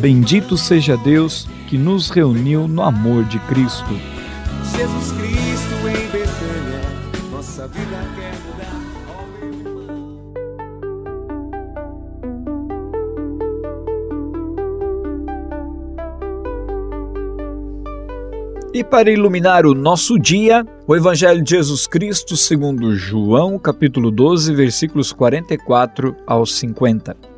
Bendito seja Deus que nos reuniu no amor de Cristo. Jesus Cristo em Betânia, nossa vida quer mudar. E para iluminar o nosso dia, o Evangelho de Jesus Cristo segundo João, capítulo 12, versículos 44 ao 50.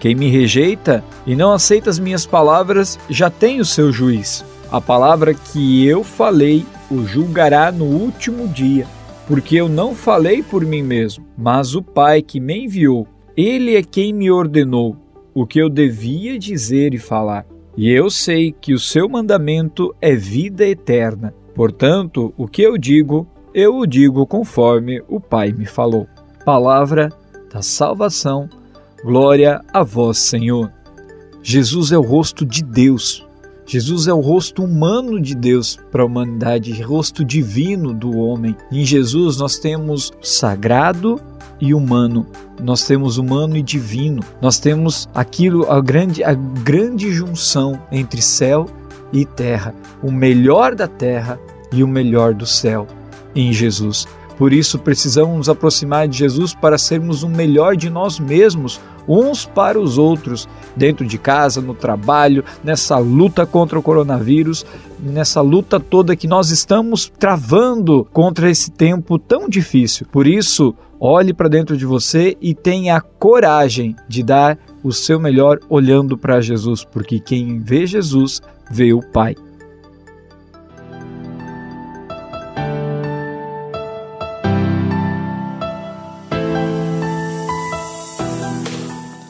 Quem me rejeita e não aceita as minhas palavras já tem o seu juiz. A palavra que eu falei o julgará no último dia, porque eu não falei por mim mesmo, mas o Pai que me enviou. Ele é quem me ordenou o que eu devia dizer e falar. E eu sei que o seu mandamento é vida eterna. Portanto, o que eu digo, eu o digo conforme o Pai me falou. Palavra da salvação. Glória a vós, Senhor. Jesus é o rosto de Deus. Jesus é o rosto humano de Deus para a humanidade, rosto divino do homem. Em Jesus nós temos sagrado e humano. Nós temos humano e divino. Nós temos aquilo a grande a grande junção entre céu e terra, o melhor da terra e o melhor do céu em Jesus. Por isso precisamos nos aproximar de Jesus para sermos o melhor de nós mesmos, uns para os outros, dentro de casa, no trabalho, nessa luta contra o coronavírus, nessa luta toda que nós estamos travando contra esse tempo tão difícil. Por isso, olhe para dentro de você e tenha a coragem de dar o seu melhor olhando para Jesus, porque quem vê Jesus vê o Pai.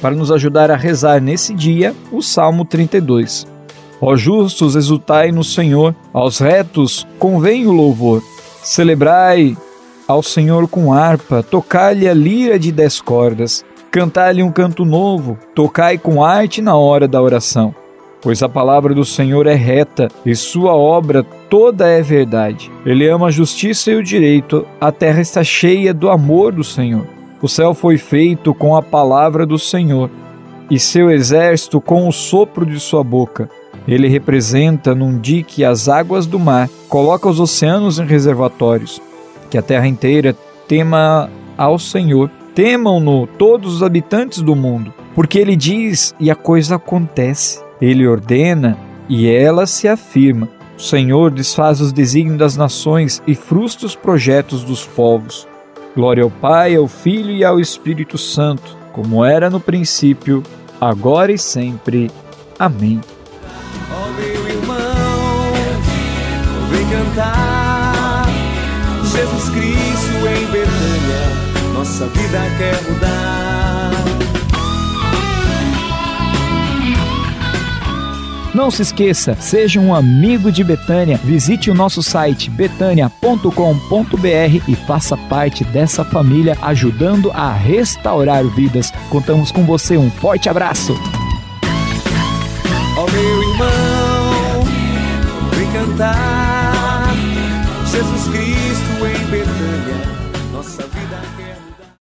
para nos ajudar a rezar nesse dia o Salmo 32. Ó justos, exultai no Senhor, aos retos convém o louvor. Celebrai ao Senhor com harpa, tocai-lhe a lira de dez cordas, cantai-lhe um canto novo, tocai com arte na hora da oração. Pois a palavra do Senhor é reta e sua obra toda é verdade. Ele ama a justiça e o direito, a terra está cheia do amor do Senhor. O céu foi feito com a palavra do Senhor, e seu exército com o sopro de sua boca. Ele representa num dique as águas do mar, coloca os oceanos em reservatórios. Que a terra inteira tema ao Senhor, temam-no todos os habitantes do mundo, porque ele diz e a coisa acontece. Ele ordena e ela se afirma. O Senhor desfaz os desígnios das nações e frustra os projetos dos povos. Glória ao Pai, ao Filho e ao Espírito Santo, como era no princípio, agora e sempre. Amém. Ó meu irmão, vem cantar. Jesus Cristo em Betânia, nossa vida quer mudar. Não se esqueça, seja um amigo de Betânia. Visite o nosso site betânia.com.br e faça parte dessa família ajudando a restaurar vidas. Contamos com você. Um forte abraço. Oh, meu irmão, vem cantar